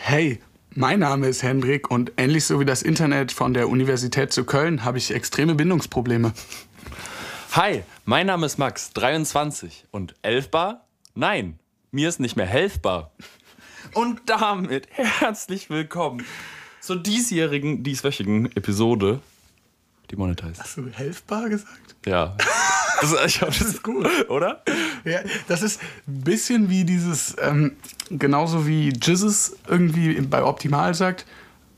Hey, mein Name ist Hendrik und ähnlich so wie das Internet von der Universität zu Köln habe ich extreme Bindungsprobleme. Hi, mein Name ist Max, 23 und elfbar? Nein, mir ist nicht mehr helfbar. Und damit herzlich willkommen zur diesjährigen, dieswöchigen Episode Demonetized. Hast du helfbar gesagt? Ja. Das, ich glaub, das ist gut, oder? Ja, das ist ein bisschen wie dieses, ähm, genauso wie Jizzes irgendwie bei Optimal sagt,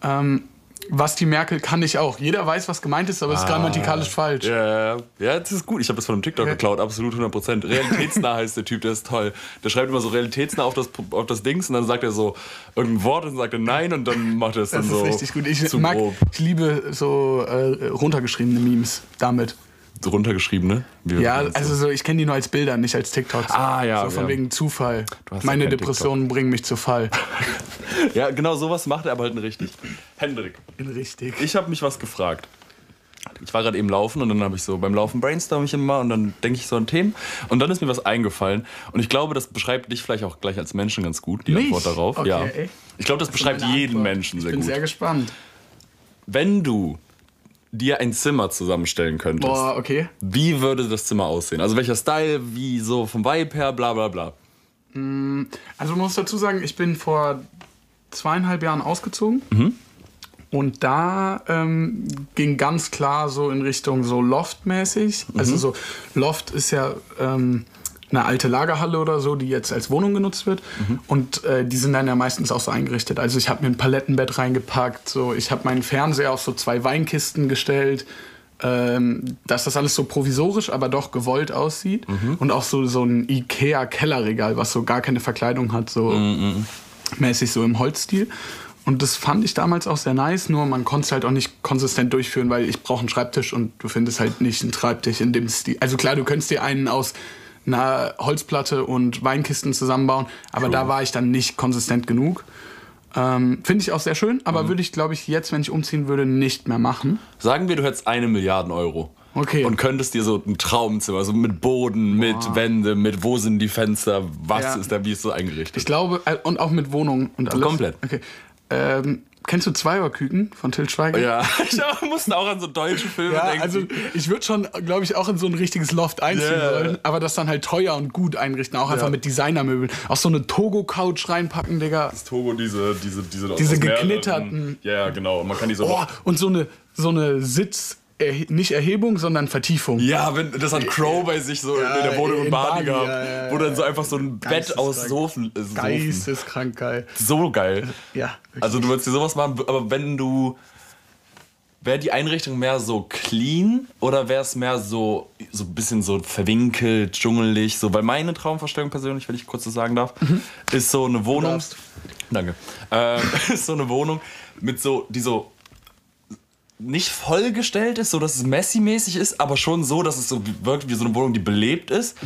ähm, was die Merkel kann ich auch. Jeder weiß, was gemeint ist, aber es ist grammatikalisch falsch. Ja, ja, das ist gut. Ich habe das von einem TikTok geklaut, absolut 100%. Realitätsnah heißt der Typ, der ist toll. Der schreibt immer so realitätsnah auf das, auf das Dings und dann sagt er so irgendein Wort und sagt er nein und dann macht er es dann Das ist so richtig gut. Ich mag, ich liebe so äh, runtergeschriebene Memes damit. So runtergeschrieben, ne? Wie Ja, also so, ich kenne die nur als Bilder, nicht als TikToks. Ah, ja, So von ja. wegen Zufall. Ja Meine kein Depressionen bringen mich zu Fall. ja, genau sowas macht er aber halt richtig. Hendrik, Richtig. ich habe mich was gefragt. Ich war gerade eben laufen und dann habe ich so beim Laufen brainstorm ich immer und dann denke ich so an Themen und dann ist mir was eingefallen und ich glaube, das beschreibt dich vielleicht auch gleich als Menschen ganz gut, die Mich? Antwort darauf. Okay, ja. Ich glaube, das beschreibt Meine jeden Antwort. Menschen ich sehr bin gut. sehr gespannt. Wenn du dir ein Zimmer zusammenstellen könntest, Boah, okay. wie würde das Zimmer aussehen? Also welcher Style, wie so vom Vibe her, bla bla bla. Also man muss dazu sagen, ich bin vor zweieinhalb Jahren ausgezogen. Mhm. Und da ähm, ging ganz klar so in Richtung so Loft-mäßig. Mhm. Also so Loft ist ja ähm, eine alte Lagerhalle oder so, die jetzt als Wohnung genutzt wird. Mhm. Und äh, die sind dann ja meistens auch so eingerichtet. Also ich habe mir ein Palettenbett reingepackt, so ich habe meinen Fernseher auf so zwei Weinkisten gestellt. Ähm, dass das alles so provisorisch, aber doch gewollt aussieht. Mhm. Und auch so, so ein Ikea-Kellerregal, was so gar keine Verkleidung hat, so Mhm, mäßig so im Holzstil. Und das fand ich damals auch sehr nice, nur man konnte es halt auch nicht konsistent durchführen, weil ich brauche einen Schreibtisch und du findest halt nicht einen Schreibtisch in dem Stil. Also klar, du könntest dir einen aus einer Holzplatte und Weinkisten zusammenbauen, aber da war ich dann nicht konsistent genug. Ähm, Finde ich auch sehr schön, Mhm. aber würde ich, glaube ich, jetzt, wenn ich umziehen würde, nicht mehr machen. Sagen wir, du hättest eine Milliarde Euro. Okay. Und könntest dir so ein Traumzimmer, so mit Boden, mit Wände, mit wo sind die Fenster, was Ja. ist da, wie ist so eingerichtet? Ich glaube, äh, und auch mit Wohnung und alles. Komplett. Okay. Ähm, kennst du Zweierküken von Till Schweiger? ja, ich musste auch an so deutsche Filme Ja, denken. also ich würde schon, glaube ich, auch in so ein richtiges Loft einziehen Ja. wollen, aber das dann halt teuer und gut einrichten, auch einfach Ja. mit Designermöbeln. Auch so eine Togo-Couch reinpacken, Digga. Togo diese, diese, diese, Diese geknitterten- Ja, ja, genau. Und man kann die so. Oh, und so eine, so eine Sitz, erhe- nicht Erhebung, sondern Vertiefung. Ja, wenn das hat Crow bei sich so Ja, in der Wohnung in, in Bali Bali, gehabt, ja, ja, wo dann so einfach so ein Bett aus. Sofen ist. Sofen. Geisteskrank geil. So geil. Ja. Also du würdest dir sowas machen, aber wenn du. Wäre die Einrichtung mehr so clean oder wäre es mehr so so ein bisschen so verwinkelt, dschungelig? So, weil meine Traumvorstellung persönlich, wenn ich kurz das sagen darf, ist so eine Wohnung. Danke. Ähm, ist so eine Wohnung mit so, die so nicht vollgestellt ist, so dass es Messi-mäßig ist, aber schon so, dass es so wirkt wie so eine Wohnung, die belebt ist.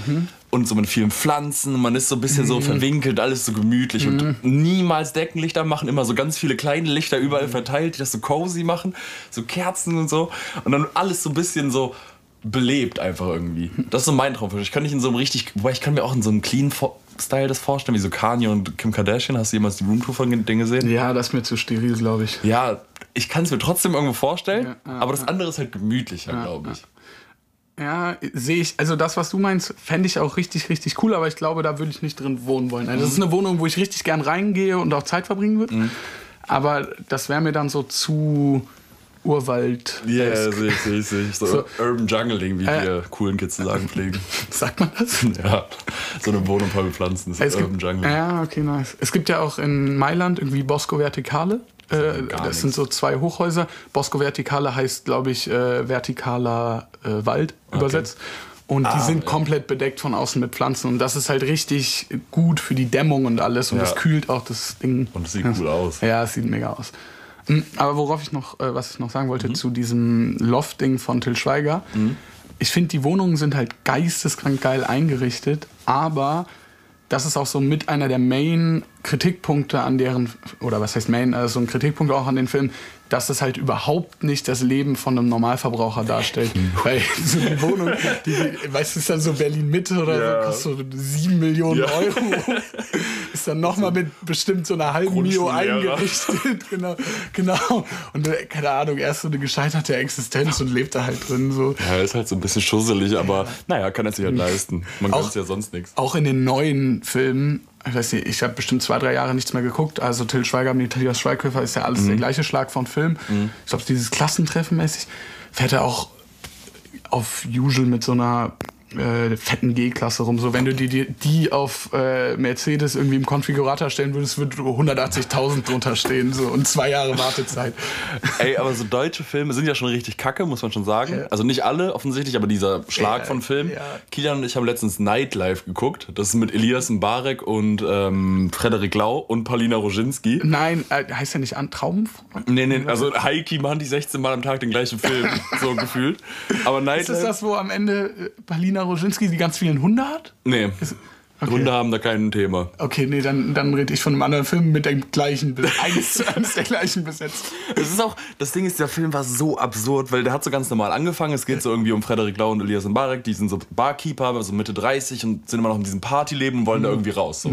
Und so mit vielen Pflanzen, man ist so ein bisschen so verwinkelt, alles so gemütlich und niemals Deckenlichter machen, immer so ganz viele kleine Lichter überall verteilt, die das so cozy machen, so Kerzen und so. Und dann alles so ein bisschen so belebt einfach irgendwie. Das ist so mein Traum. Ich kann nicht in so einem richtig, wobei ich kann mir auch in so einem clean Style das vorstellen, wie so Kanye und Kim Kardashian. Hast du jemals die Roomtour von denen gesehen? Ja, das ist mir zu steril, glaube ich. Ja, ich kann es mir trotzdem irgendwo vorstellen, Ja, ja, aber das andere ist halt gemütlicher, glaube ich. Ja, sehe ich. Also das, was du meinst, fände ich auch richtig, richtig cool, aber ich glaube, da würde ich nicht drin wohnen wollen. Also das ist eine Wohnung, wo ich richtig gern reingehe und auch Zeit verbringen würde. Aber das wäre mir dann so zu Urwald. Ja, yeah, sehe ich, sehe ich, sehe ich. So, So. Urban Jungling, wie Äh. wir coolen Kids zu sagen pflegen. Sagt man das? ja, so eine Wohnung voll mit Pflanzen, das ist Es Urban gibt, Jungling. ja, okay, nice. Es gibt ja auch in Mailand irgendwie Bosco Verticale. Äh, gar das sind so zwei Hochhäuser. Bosco Verticale heißt, glaube ich, äh, vertikaler äh, Wald übersetzt. Und die Ah, sind ja. komplett bedeckt von außen mit Pflanzen. Und das ist halt richtig gut für die Dämmung und alles. Und Ja. das kühlt auch das Ding. Und es sieht ja. cool aus. Ja, es sieht mega aus. Mm, Aber worauf ich noch, äh, was ich noch sagen Mhm. wollte zu diesem Loft-Ding von Till Schweiger. Ich finde, die Wohnungen sind halt geisteskrank geil eingerichtet, aber das ist auch so mit einer der Main-Kritikpunkte an deren, oder was heißt Main, also so ein Kritikpunkt auch an den Film, dass es halt überhaupt nicht das Leben von einem Normalverbraucher darstellt. Weil so eine Wohnung, die, weißt du, ist dann so Berlin-Mitte oder Ja. so, kostet so sieben Millionen Ja. Euro. ist dann nochmal mit bestimmt so einer halben Mio eingerichtet. genau, genau. Und äh, keine Ahnung, erst so eine gescheiterte Existenz und lebt da halt drin. So. Ja, ist halt so ein bisschen schusselig, aber naja, kann er sich halt leisten. Man Auch- gönnt ja sonst nichts. Auch in den neuen Filmen, ich weiß nicht, ich habe bestimmt zwei, drei Jahre nichts mehr geguckt. Also Till Schweiger, Matthias Schweighöfer ist ja alles Mhm. der gleiche Schlag von Film. Ich glaube, dieses Klassentreffen mäßig fährt er auch auf Usual mit so einer äh, fetten G-Klasse rum. So, wenn du die, die, die auf äh, Mercedes irgendwie im Konfigurator stellen würdest, würde 180.000 drunter stehen. So, und zwei Jahre Wartezeit. Ey, aber so deutsche Filme sind ja schon richtig kacke, muss man schon sagen. Ja. Also nicht alle offensichtlich, aber dieser Schlag Ja, von Filmen. ja. Kilian und ich haben letztens Nightlife geguckt. Das ist mit Elias Mbarek und ähm, Frederik Lau und Paulina Roginski. Nein, äh, heißt ja nicht an Traum? Nee, nee, also Heiki machen die 16 Mal am Tag den gleichen Film, so gefühlt. Aber Ist das Nightlife. das, wo am Ende äh, Palina Roginski die ganz vielen Hunde hat? Nee. okay. Hunde haben da kein Thema. Okay, nee, dann, dann rede ich von einem anderen Film mit dem gleichen, eins zu eins der gleichen Besetzung. Es ist auch, das Ding ist, der Film war so absurd, weil der hat so ganz normal angefangen. Es geht so irgendwie um Frederik Lau und Elias Mbarek, die sind so Barkeeper, so Mitte 30 und sind immer noch in diesem Partyleben und wollen da irgendwie raus. So.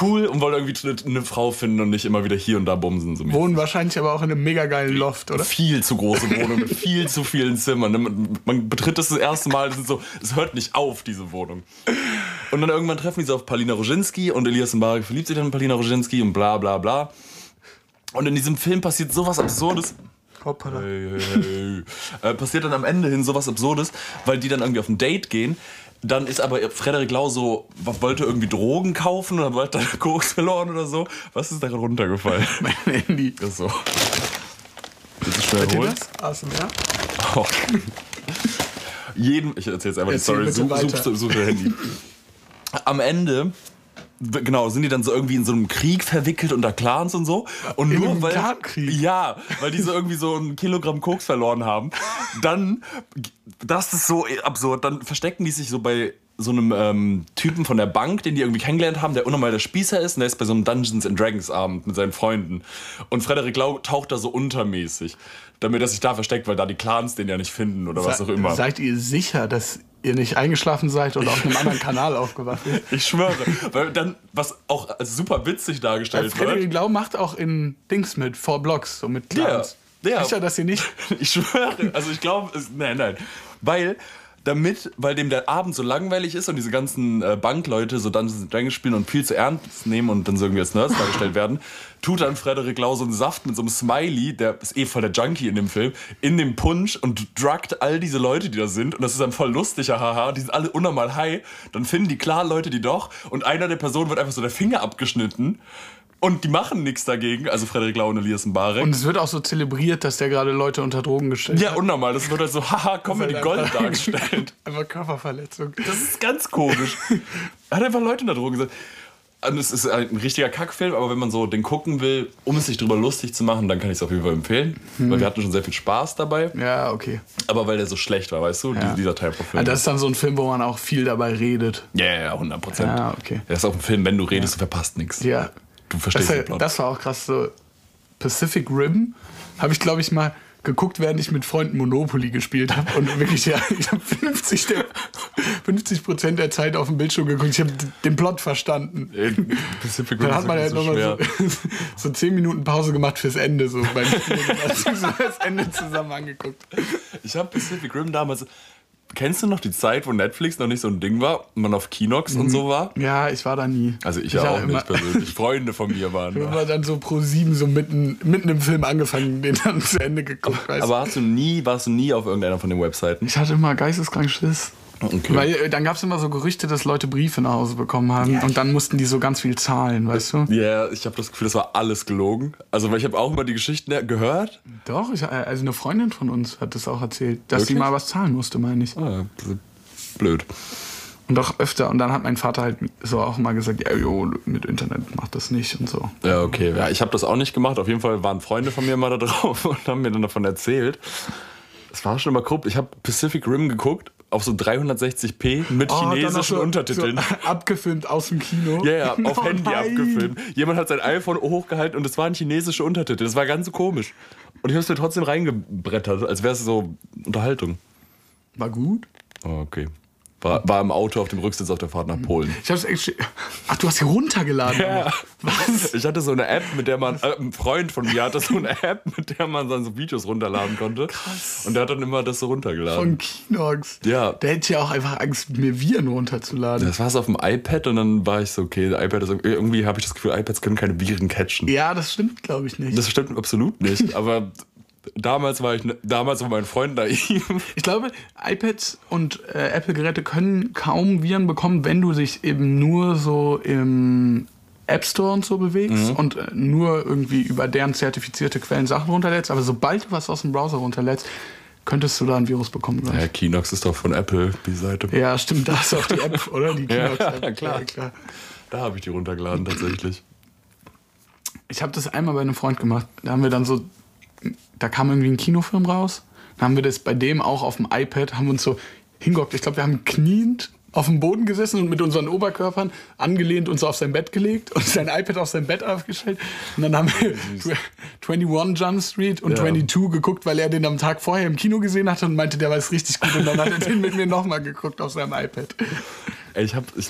Cool und wollen irgendwie eine, eine Frau finden und nicht immer wieder hier und da bumsen. So Wohnen wahrscheinlich aber auch in einem mega geilen Loft, oder? viel zu große Wohnung mit viel zu vielen Zimmern. Man, man betritt das das erste Mal, so, es hört nicht auf, diese Wohnung. Und dann irgendwann treffen die so auf Paulina Roginski und Elias Mbarek verliebt sich dann in Paulina Roginski und bla bla bla. Und in diesem Film passiert sowas Absurdes. Hoppala. Hey, hey, hey. Äh, passiert dann am Ende hin sowas Absurdes, weil die dann irgendwie auf ein Date gehen. Dann ist aber Frederik Lau so, wollte irgendwie Drogen kaufen oder wollte dann Koks verloren oder so. Was ist da runtergefallen? Mein Handy. Das ist so. Willst du schnell Hört ihr holen? das? ASMR? Oh. Jeden, ich erzähle jetzt einfach Erzähl die Story, such, such, such dein Handy. Am Ende, genau, sind die dann so irgendwie in so einem Krieg verwickelt unter Clans und so. Und In nur weil. Clankrieg? Ja, weil die so irgendwie so ein Kilogramm Koks verloren haben. Dann, das ist so absurd, dann verstecken die sich so bei so einem ähm, Typen von der Bank, den die irgendwie kennengelernt haben, der unnormal der Spießer ist und der ist bei so einem Dungeons and Dragons Abend mit seinen Freunden. Und Frederik Lau taucht da so untermäßig, damit er sich da versteckt, weil da die Clans den ja nicht finden oder was auch immer. Seid ihr sicher, dass ihr nicht eingeschlafen seid oder auf einem anderen Kanal aufgewacht seid? Ich schwöre. Weil dann, was auch super witzig dargestellt wird. Frederik Lau macht auch in Dings mit, Four Blocks, so mit Clans. Ja, ja. Sicher, dass ihr nicht... Ich schwöre. Also ich glaube, nein, nein. Weil, damit, weil dem der Abend so langweilig ist und diese ganzen äh, Bankleute so Dungeons Dragons spielen und viel zu ernst nehmen und dann so irgendwie als Nerds dargestellt werden, tut dann Frederik Lau so einen Saft mit so einem Smiley, der ist eh voll der Junkie in dem Film, in dem Punsch und druckt all diese Leute, die da sind. Und das ist dann voll lustig, haha. Die sind alle unnormal high. Dann finden die klar Leute, die doch. Und einer der Personen wird einfach so der Finger abgeschnitten. Und die machen nichts dagegen. Also Frederik Lau und Elias Mbarek. Und es wird auch so zelebriert, dass der gerade Leute unter Drogen gestellt Ja, hat. unnormal. Das wird halt so, haha, Comedy Weil Gold einfach- dargestellt. Einfach Körperverletzung. Das ist ganz komisch. Er hat einfach Leute in der Droge gesagt. Und es ist ein richtiger Kackfilm, aber wenn man so den gucken will, um es sich drüber lustig zu machen, dann kann ich es auf jeden Fall empfehlen. Hm. Weil wir hatten schon sehr viel Spaß dabei. Ja, okay. Aber weil der so schlecht war, weißt du, Ja. dieser Type of Film. Ja, das ist dann so ein Film, wo man auch viel dabei redet. Ja, ja, ja, 100 Prozent. Ja, okay. Das ist auch ein Film, wenn du redest, du verpasst nichts. Ja. Du Das, verstehst den Plot. das war auch krass. So Pacific Rim habe ich, glaube ich, mal geguckt, während ich mit Freunden Monopoly gespielt habe. Und wirklich, ja, ich habe 50, der, 50 Prozent der Zeit auf dem Bildschirm geguckt. Ich habe den Plot verstanden. Ey, Pacific Rim Dann hat man ja wirklich so nochmal so, so 10 Minuten Pause gemacht fürs Ende. So beim. Also so das Ende zusammen angeguckt. Ich habe Pacific Rim damals. Kennst du noch die Zeit, wo Netflix noch nicht so ein Ding war und man auf Kinox und so war? Ja, ich war da nie. Also ich, hab auch nicht persönlich. Freunde von mir waren Ich da. habe dann so pro sieben so mitten, mitten im Film angefangen, den dann zu Ende geguckt. Du? Aber hast du nie, warst du nie auf irgendeiner von den Webseiten? Ich hatte immer geisteskrank Schiss. Okay. Weil äh, dann gab es immer so Gerüchte, dass Leute Briefe nach Hause bekommen haben und dann mussten die so ganz viel zahlen, weißt du? Ja, ich habe das Gefühl, das war alles gelogen. Also, weil ich habe auch immer die Geschichten gehört. Doch, ich, äh, also eine Freundin von uns hat das auch erzählt, dass sie Wirklich? mal was zahlen musste, meine ich. Ah, blöd. Und auch öfter. Und dann hat mein Vater halt so auch mal gesagt, ja, jo, mit Internet macht das nicht und so. Ja, okay. Ja, ich habe das auch nicht gemacht. Auf jeden Fall waren Freunde von mir mal da drauf und haben mir dann davon erzählt. Es war schon immer grob. Ich habe Pacific Rim geguckt auf so 360p mit Oh, chinesischen so- Untertiteln. So abgefilmt aus dem Kino. Ja, ja, auf Oh Handy nein. abgefilmt. Jemand hat sein iPhone hochgehalten und es waren chinesische Untertitel. Das war ganz komisch. Und ich habe es mir trotzdem reingebrettert, als wäre es so Unterhaltung. War gut. Oh, okay. War, war im Auto auf dem Rücksitz auf der Fahrt nach Polen. Ich hab's echt. Ach, du hast sie runtergeladen. Ja. Was? Ich hatte so eine App, mit der man, äh, ein Freund von mir hatte so eine App, mit der man dann so Videos runterladen konnte. Krass. Und der hat dann immer das so runtergeladen. Von Kinox. Ja. Der hätte ja auch einfach Angst, mir Viren runterzuladen. Das war es auf dem iPad und dann war ich so, okay, der iPad ist irgendwie habe ich das Gefühl, iPads können keine Viren catchen. Ja, das stimmt, glaube ich nicht. Das stimmt absolut nicht, aber damals war ich damals war mein Freund naiv. Ich glaube, iPads und äh, Apple-Geräte können kaum Viren bekommen, wenn du dich eben nur so im App Store und so bewegst Mhm. und äh, nur irgendwie über deren zertifizierte Quellen Sachen runterlädst. Aber sobald du was aus dem Browser runterlädst, könntest du da ein Virus bekommen. Ja, Kinox ist doch von Apple, die Seite. Ja, stimmt, da ist auch die App, oder? Die Ja, Kinox-App. klar. Ja, klar. Da habe ich die runtergeladen tatsächlich. Ich habe das einmal bei einem Freund gemacht. Da haben wir dann so, da kam irgendwie ein Kinofilm raus. Dann haben wir das bei dem auch auf dem iPad, haben uns so hingockt. Ich glaube, wir haben kniend auf dem Boden gesessen und mit unseren Oberkörpern angelehnt uns auf sein Bett gelegt und sein iPad auf sein Bett aufgestellt. Und dann haben wir 21 Jump Street und Ja. 22 geguckt, weil er den am Tag vorher im Kino gesehen hatte und meinte, der war es richtig gut. Und dann hat er den mit mir nochmal geguckt auf seinem iPad. Ey, ich habe ich,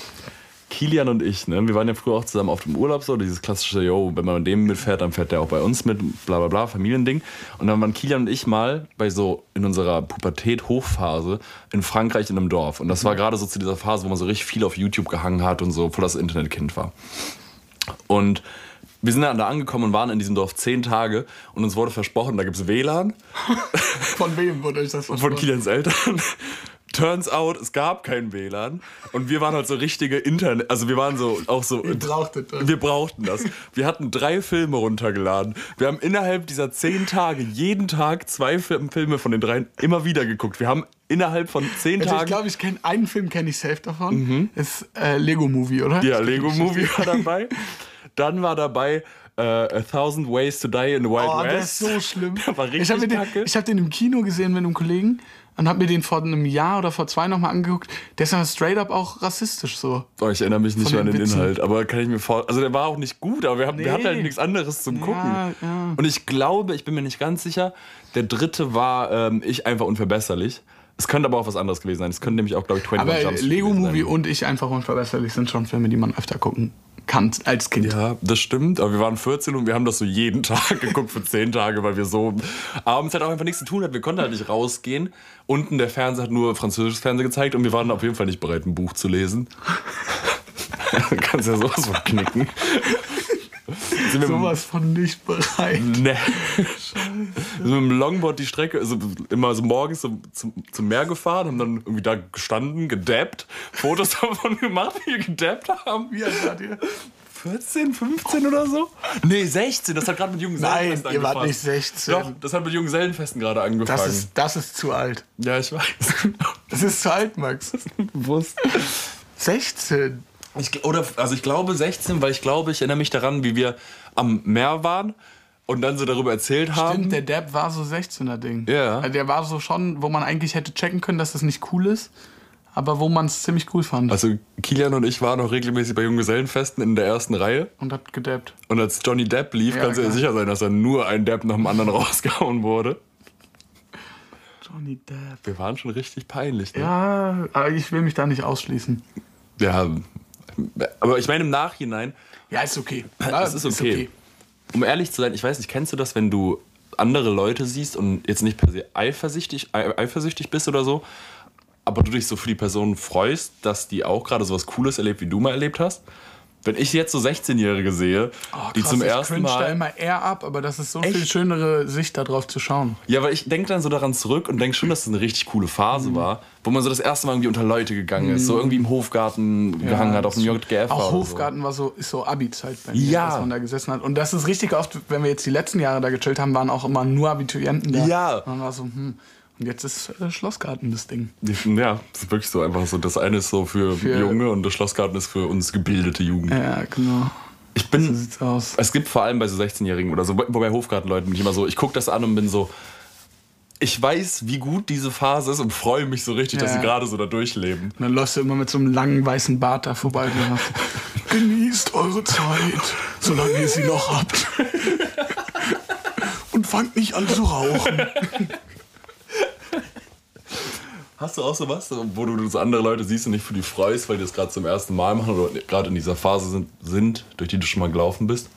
Kilian und ich, ne, wir waren ja früher auch zusammen auf dem Urlaub so, dieses klassische, yo, wenn man mit dem mitfährt, dann fährt der auch bei uns mit, bla bla bla, Familiending. Und dann waren Kilian und ich mal bei so in unserer Pubertät-Hochphase in Frankreich in einem Dorf. Und das war gerade so zu dieser Phase, wo man so richtig viel auf YouTube gehangen hat und so voll das Internetkind war. Und wir sind dann da angekommen und waren in diesem Dorf zehn Tage und uns wurde versprochen, da gibt es WLAN Von wem wurde euch das von versprochen? Kilians Eltern. Turns out, es gab kein WLAN und wir waren halt so richtige Internet, also wir waren so auch so Ihr brauchtet das. wir brauchten das. Wir hatten drei Filme runtergeladen. Wir haben innerhalb dieser zehn Tage jeden Tag zwei Fil- Filme von den dreien immer wieder geguckt. Wir haben innerhalb von zehn Also ich Tagen glaube, ich kenne einen Film, kenne ich safe davon. Ist äh, Lego Movie, oder? Mhm. ja Lego Movie war dabei. Dann war dabei äh, A Thousand Ways to Die in the Wild Oh, West. der ist so schlimm. Der war richtig ich habe den, ich hab den im Kino gesehen mit einem Kollegen und habe mir den vor einem Jahr oder vor zwei nochmal angeguckt. Der ist ja straight up auch rassistisch so. Oh, ich erinnere mich nicht mehr an den Witzen. Inhalt, aber kann ich mir vor. Also der war auch nicht gut, aber wir, haben, wir Nee. hatten halt nichts anderes zum Gucken. ja. Und ich glaube, ich bin mir nicht ganz sicher, der dritte war ähm, Ich einfach unverbesserlich. Es könnte aber auch was anderes gewesen sein. Es könnte nämlich auch, glaube ich, 21 Aber Lego Movie sein. und ich einfach unverbesserlich sind schon Filme, die man öfter gucken kann als Kind. Ja, das stimmt. Aber wir waren 14 und wir haben das so jeden Tag geguckt für 10 Tage, weil wir so abends halt auch einfach nichts zu tun hatten. Wir konnten halt nicht rausgehen. Unten der Fernseher hat nur französisches Fernsehen gezeigt und wir waren auf jeden Fall nicht bereit, ein Buch zu lesen. du kannst ja sowas von knicken. Sind Sowas von nicht bereit. Ne. Wir sind mit dem Longboard die Strecke, also immer so morgens so zum, zum Meer gefahren, haben dann irgendwie da gestanden, gedappt, Fotos davon gemacht, wie wir gedappt haben. Wie alt wart ihr? 14, 15 oder so? Nee, 16, das hat gerade mit Nein, Junggesellenfesten ihr wart angefangen. nicht 16. Doch, das hat mit Junggesellenfesten gerade angefangen. Das ist, das ist zu alt. ja, ich weiß. Das ist zu alt, Max. Bewusst. 16. Ich, oder, also ich glaube 16, weil ich glaube, ich erinnere mich daran, wie wir am Meer waren und dann so darüber erzählt haben. Stimmt, der Dab war so 16er Ding. Ja. Also Der war so schon, wo man eigentlich hätte checken können, dass das nicht cool ist, aber wo man es ziemlich cool fand. Also Kilian und ich waren auch regelmäßig bei Junggesellenfesten in der ersten Reihe. Und hat gedabbt. Und als Johnny Depp lief, Ja, kannst du dir sicher sein, dass er nur ein Depp nach dem anderen rausgehauen wurde. Johnny Depp. Wir waren schon richtig peinlich. Ne? Ja, aber ich will mich da nicht ausschließen. ja. Aber ich meine im Nachhinein, Ja, ist okay. es ist okay. Um ehrlich zu sein, ich weiß nicht, kennst du das, wenn du andere Leute siehst und jetzt nicht per se eifersüchtig, ei- eifersüchtig bist oder so, aber du dich so für die Person freust, dass die auch gerade so was Cooles erlebt, wie du mal erlebt hast? Wenn ich jetzt so 16-Jährige sehe, Oh, die krass, zum ich ersten cringe da Mal. immer eher ab, aber das ist so viel Echt? schönere Sicht darauf zu schauen. Ja, weil ich denke dann so daran zurück und denke schon, dass es eine richtig coole Phase Mhm. war, wo man so das erste Mal irgendwie unter Leute gegangen ist, so irgendwie im Hofgarten gehangen hat, auf dem JGF. Auch Hofgarten war so, ist so Abi-Zeit bei mir, Ja. dass man da gesessen hat. Und das ist richtig oft, wenn wir jetzt die letzten Jahre da gechillt haben, waren auch immer nur Abiturienten da. Ja. Und man war so, hm. Jetzt ist äh, Schlossgarten das Ding. So. Ja, das ist wirklich so einfach so. Das eine ist so für, Für- Junge und das Schlossgarten ist für uns gebildete Jugend. Ja, genau. Ich So bin. sieht's aus. Es gibt vor allem bei so 16-Jährigen oder so, wobei Hofgartenleuten bin ich immer so, ich gucke das an und bin so, ich weiß, wie gut diese Phase ist und freue mich so richtig, dass Ja. sie gerade so da durchleben. Und dann läufst du immer mit so einem langen weißen Bart da vorbei. Genießt eure Zeit, solange ihr sie noch habt. Und fangt nicht an zu rauchen. Hast du auch sowas, wo du so andere Leute siehst und nicht für die freust, weil die das gerade zum ersten Mal machen oder gerade in dieser Phase sind, sind, durch die du schon mal gelaufen bist?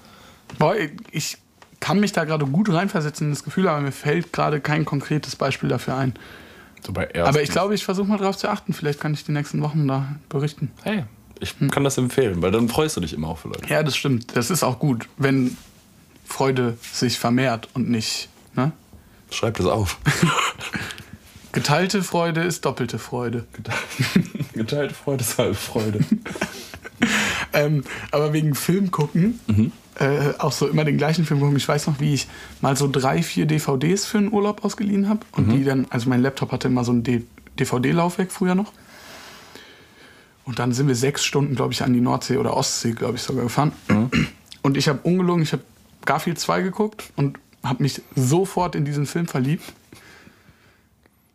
Boah, ich kann mich da gerade gut reinversetzen in das Gefühl, aber mir fällt gerade kein konkretes Beispiel dafür ein. So bei aber ich glaube, ich versuche mal drauf zu achten. Vielleicht kann ich die nächsten Wochen da berichten. Hey, ich kann das empfehlen, weil dann freust du dich immer auch für Leute. Ja, das stimmt. Das ist auch gut, wenn Freude sich vermehrt und nicht. Ne? Schreib das auf. Geteilte Freude ist doppelte Freude. Geteilte Freude ist halbe Freude. ähm, aber wegen Film gucken, mhm. äh, auch so immer den gleichen Film gucken. Ich weiß noch, wie ich mal so drei, vier DVDs für einen Urlaub ausgeliehen habe. Und mhm. die dann, also mein Laptop hatte immer so ein DVD-Laufwerk früher noch. Und dann sind wir sechs Stunden, glaube ich, an die Nordsee oder Ostsee, glaube ich, sogar gefahren. Mhm. Und ich habe ungelogen, ich habe Garfield 2 geguckt und habe mich sofort in diesen Film verliebt.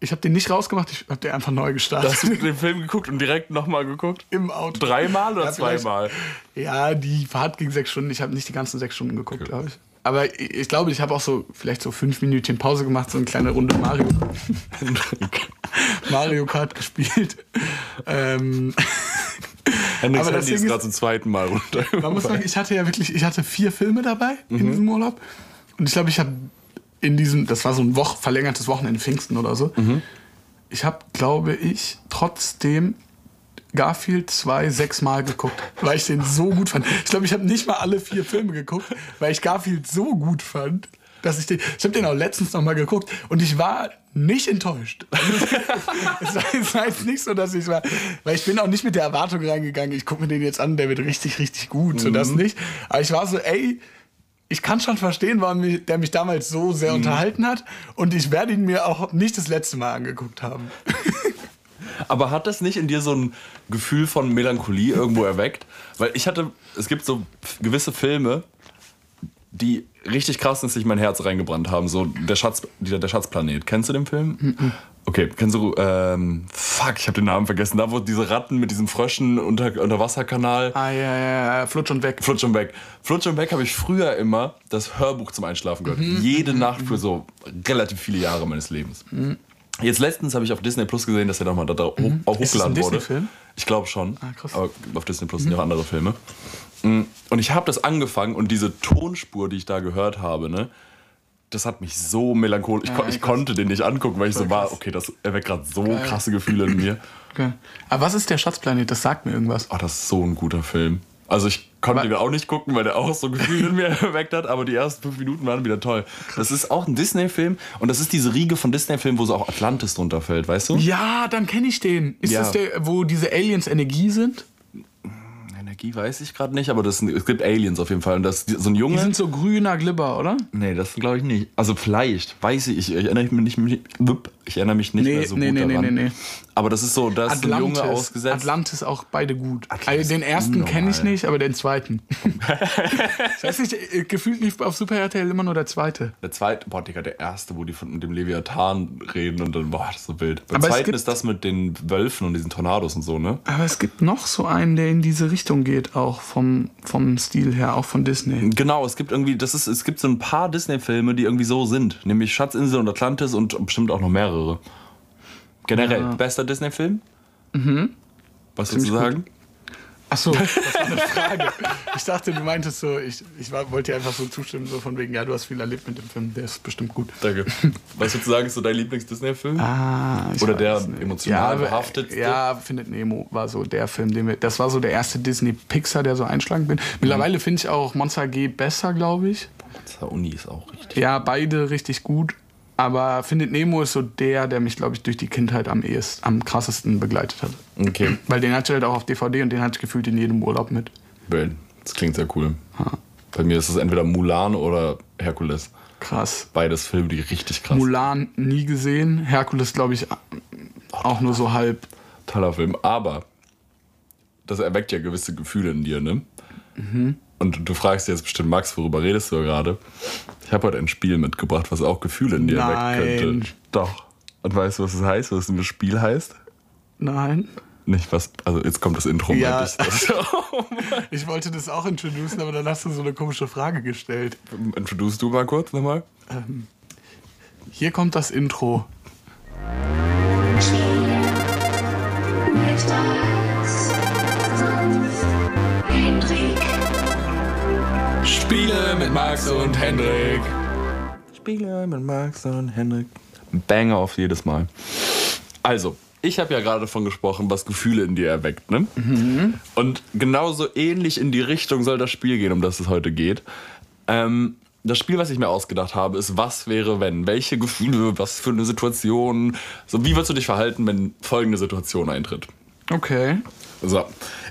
Ich habe den nicht rausgemacht, ich habe den einfach neu gestartet. Hast du den Film geguckt und direkt nochmal geguckt? Im Auto. Dreimal oder ja, zweimal? Ja, die Fahrt ging sechs Stunden. Ich habe nicht die ganzen sechs Stunden geguckt, okay. glaube ich. Aber ich, ich glaube, ich habe auch so vielleicht so fünf Minütchen Pause gemacht, so eine kleine Runde Mario. Mario Kart gespielt. Ähm, Hendrix aber Handy ist gerade zum zweiten Mal runter. Man muss sagen, ich hatte ja wirklich, ich hatte vier Filme dabei mhm. in diesem Urlaub. Und ich glaube, ich habe in diesem, das war so ein Woch, verlängertes Wochenende Pfingsten oder so. Mhm. Ich habe, glaube ich, trotzdem Garfield 2 sechsmal geguckt, weil ich den so gut fand. Ich glaube, ich habe nicht mal alle vier Filme geguckt, weil ich Garfield so gut fand, dass ich den. Ich habe den auch letztens noch mal geguckt und ich war nicht enttäuscht. es, war, es war jetzt nicht so, dass ich war, weil ich bin auch nicht mit der Erwartung reingegangen, ich gucke mir den jetzt an, der wird richtig, richtig gut, mhm. so das nicht. Aber ich war so, ey, ich kann schon verstehen, warum mich, der mich damals so sehr mhm. unterhalten hat. Und ich werde ihn mir auch nicht das letzte Mal angeguckt haben. Aber hat das nicht in dir so ein Gefühl von Melancholie irgendwo erweckt? Weil ich hatte, es gibt so gewisse Filme, die richtig krass in sich mein Herz reingebrannt haben. So der, Schatz, der, der Schatzplanet. Kennst du den Film? Mhm. Okay, kennst du, ähm, fuck, ich habe den Namen vergessen. Da, wo diese Ratten mit diesen Fröschen unter, Wasserkanal. Ah, ja, ja, ja, Flutsch und weg. Flutsch und weg. Flutsch und weg habe ich früher immer das Hörbuch zum Einschlafen gehört. Mhm. Jede mhm. Nacht für so relativ viele Jahre meines Lebens. Mhm. Jetzt letztens habe ich auf Disney Plus gesehen, dass er nochmal da, da mhm. hoch, hochgeladen wurde. Ist das ein Film? Ich glaube schon. Ah, krass. Aber auf Disney Plus sind ja auch andere Filme. Mm, und ich habe das angefangen und diese Tonspur, die ich da gehört habe, ne, das hat mich so melancholisch. Ich, ja, ich konnte den nicht angucken, weil ich so war, okay, das erweckt gerade so Geil. krasse Gefühle in mir. Okay. Aber was ist der Schatzplanet? Das sagt mir irgendwas. Oh, das ist so ein guter Film. Also ich konnte den auch nicht gucken, weil der auch so Gefühle in mir erweckt hat, aber die ersten fünf Minuten waren wieder toll. Das ist auch ein Disney-Film und das ist diese Riege von Disney-Filmen, wo so auch Atlantis drunter fällt, weißt du? Ja, dann kenne ich den. Ist ja. das der, wo diese Aliens Energie sind? Energie weiß ich gerade nicht, aber das, es gibt Aliens auf jeden Fall. Und das, so ein Junge. Die sind so grüner Glibber, oder? Nee, das glaube ich nicht. Also vielleicht, weiß ich, ich, ich erinnere mich nicht, ich erinnere mich nicht nee, mehr so nee, gut nee, daran. Nee, nee, nee. Aber das ist so, da ist ein Junge ausgesetzt. Atlantis auch beide gut. Atlantis also den ersten kenne ich nicht, aber den zweiten. ich weiß nicht, äh, gefühlt lief auf Super RTL immer nur der zweite. Der zweite, boah, Digga, der erste, wo die von dem Leviathan reden und dann, boah, das ist so wild. Beim aber zweiten gibt, ist das mit den Wölfen und diesen Tornados und so, ne? Aber es gibt noch so einen, der in diese Richtung geht, auch vom, vom Stil her, auch von Disney. Genau, es gibt irgendwie, das ist, es gibt so ein paar Disney-Filme, die irgendwie so sind. Nämlich Schatzinsel und Atlantis und bestimmt auch noch mehrere. Generell, ja. bester Disney-Film? Mhm. Was würdest du sagen? Achso, das war eine Frage. ich dachte, du meintest so, ich, ich war, wollte dir einfach so zustimmen, so von wegen, ja, du hast viel erlebt mit dem Film, der ist bestimmt gut. Danke. Was würdest du sagen, ist so dein Lieblings-Disney-Film? Ah, Oder der nicht. emotional ja, behaftetste? Ja, Findet Nemo war so der Film, den wir, das war so der erste Disney-Pixar, der so einschlagend bin. Mittlerweile mhm. finde ich auch Monster G besser, glaube ich. Monster Uni ist auch richtig. Ja, beide richtig gut. Aber Findet Nemo ist so der, der mich, glaube ich, durch die Kindheit am ehesten, am krassesten begleitet hat. Okay. Weil den hatte ich halt auch auf DVD und den hatte ich gefühlt in jedem Urlaub mit. Das klingt sehr cool. Ha. Bei mir ist es entweder Mulan oder Herkules. Krass. Beides Filme, die richtig krass Mulan nie gesehen. Herkules, glaube ich, auch nur so halb. Toller Film. Aber das erweckt ja gewisse Gefühle in dir, ne? Mhm. Und du fragst jetzt bestimmt, Max, worüber redest du gerade? Ich habe heute ein Spiel mitgebracht, was auch Gefühle in dir Nein. wecken könnte. Doch. Und weißt du, was es heißt, was das Spiel heißt? Nein. Nicht was, also jetzt kommt das Intro. Ja. Ich, ich wollte das auch introducen, aber dann hast du so eine komische Frage gestellt. Introduce du mal kurz nochmal. Ähm, hier kommt das Intro. Spiele mit Max und Hendrik. Spiele mit Max und Henrik. Banger auf jedes Mal. Also, ich habe ja gerade davon gesprochen, was Gefühle in dir erweckt, ne? Und genauso ähnlich in die Richtung soll das Spiel gehen, um das es heute geht. Ähm, das Spiel, was ich mir ausgedacht habe, ist Was wäre wenn? Welche Gefühle, was für eine Situation, so wie würdest du dich verhalten, wenn folgende Situation eintritt? Okay. So,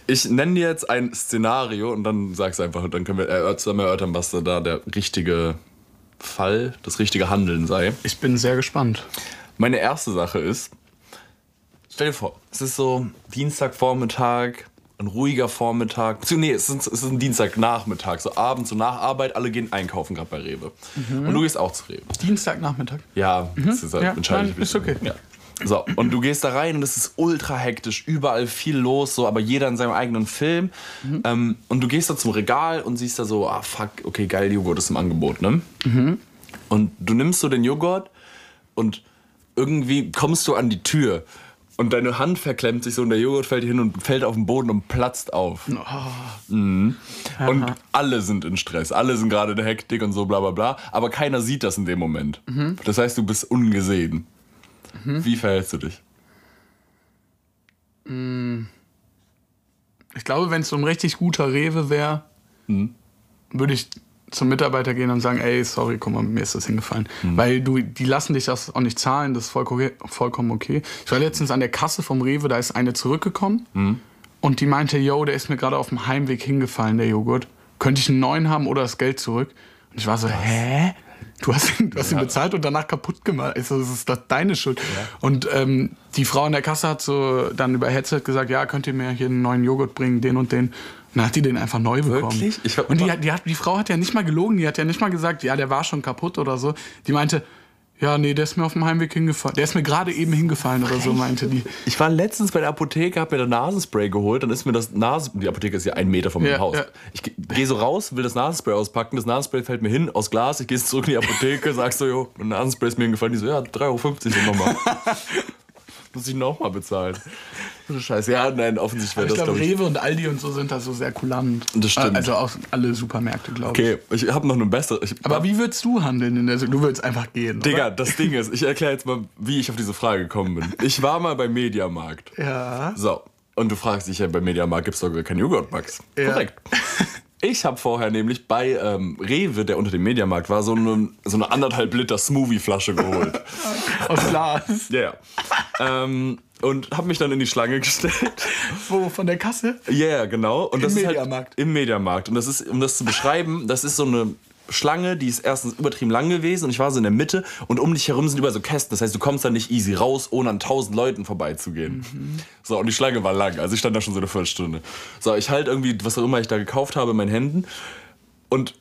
ich nenne dir jetzt ein Szenario und dann sagst du einfach, dann können wir zusammen erörtern, was da der richtige Fall, das richtige Handeln sei. Ich bin sehr gespannt. Meine erste Sache ist, stell dir vor, es ist so Dienstagvormittag, ein ruhiger Vormittag. Nee, es ist, es ist ein Dienstagnachmittag, so abends, so nach Arbeit, alle gehen einkaufen gerade bei Rewe. Und du gehst auch zu Rewe. Dienstagnachmittag. Ja, das ist halt Ja, entscheidend. nein, ist okay. Ja. So, und du gehst da rein und es ist ultra hektisch, überall viel los, so, aber jeder in seinem eigenen Film. Ähm, und du gehst da zum Regal und siehst da so, ah fuck, okay, geil, Joghurt ist im Angebot, ne? Und du nimmst so den Joghurt und irgendwie kommst du an die Tür und deine Hand verklemmt sich so und der Joghurt fällt hin und fällt auf den Boden und platzt auf. Mhm. Und alle sind in Stress, alle sind gerade in der Hektik und so bla bla bla, aber keiner sieht das in dem Moment. Das heißt, du bist ungesehen. Wie verhältst du dich? Ich glaube, wenn es so ein richtig guter Rewe wäre, Hm. würde ich zum Mitarbeiter gehen und sagen, ey, sorry, guck mal, mir ist das hingefallen. Hm. Weil du, die lassen dich das auch nicht zahlen, das ist vollkommen okay. Ich war letztens an der Kasse vom Rewe, da ist eine zurückgekommen Hm. und die meinte, yo, der ist mir gerade auf dem Heimweg hingefallen, der Joghurt. Könnte ich einen neuen haben oder das Geld zurück? Und ich war so, hä? Du hast, ihn, du hast ihn bezahlt und danach kaputt gemacht. Also, das ist doch deine Schuld. Und ähm, die Frau in der Kasse hat so dann über Headset gesagt, ja, könnt ihr mir hier einen neuen Joghurt bringen, den und den. Und dann hat die den einfach neu bekommen. Wirklich? Und die, die, hat, die Frau hat ja nicht mal gelogen, die hat ja nicht mal gesagt, ja, der war schon kaputt oder so. Die meinte, ja, nee, der ist mir auf dem Heimweg hingefallen. Der ist mir gerade eben hingefallen oder so, meinte die. Ich war letztens bei der Apotheke, hab mir da Nasenspray geholt, dann ist mir das Nasen... Die Apotheke ist ja ein Meter von meinem Ja, Haus. ja. Ich gehe so raus, will das Nasenspray auspacken, das Nasenspray fällt mir hin aus Glas, ich gehe zurück in die Apotheke, sagst so, jo, mein Nasenspray ist mir hingefallen. Die so, ja, 3,50 Euro sind nochmal. Muss ich nochmal bezahlen. So Scheiße. Ja, nein, offensichtlich wäre Ich das, glaube, glaube ich... Rewe und Aldi und so sind da so sehr kulant. Das stimmt. Also auch alle Supermärkte, glaube ich. Okay, ich habe noch eine bessere... Ich, Aber wie würdest du handeln in der Du würdest einfach gehen, Digga, oder? das Ding ist, ich erkläre jetzt mal, wie ich auf diese Frage gekommen bin. Ich war mal beim Mediamarkt. Ja. So, und du fragst dich ja, beim Mediamarkt gibt es doch gar keinen Joghurt, Max. Ja. Korrekt. Ich habe vorher nämlich bei ähm, Rewe, der unter dem Mediamarkt war, so eine, so eine anderthalb Liter Smoothie-Flasche geholt. Aus Glas. Ja, ja. ähm, und habe mich dann in die Schlange gestellt. Wo, von der Kasse? Ja, yeah, genau. Und das Mediamarkt. Ist halt Im Mediamarkt. Und das ist, um das zu beschreiben, das ist so eine Schlange, die ist erstens übertrieben lang gewesen und ich war so in der Mitte und um dich herum sind überall so Kästen. Das heißt, du kommst da nicht easy raus, ohne an tausend Leuten vorbeizugehen. So, und die Schlange war lang. Also ich stand da schon so eine Viertelstunde. So, ich halt irgendwie, was auch immer ich da gekauft habe, in meinen Händen. Und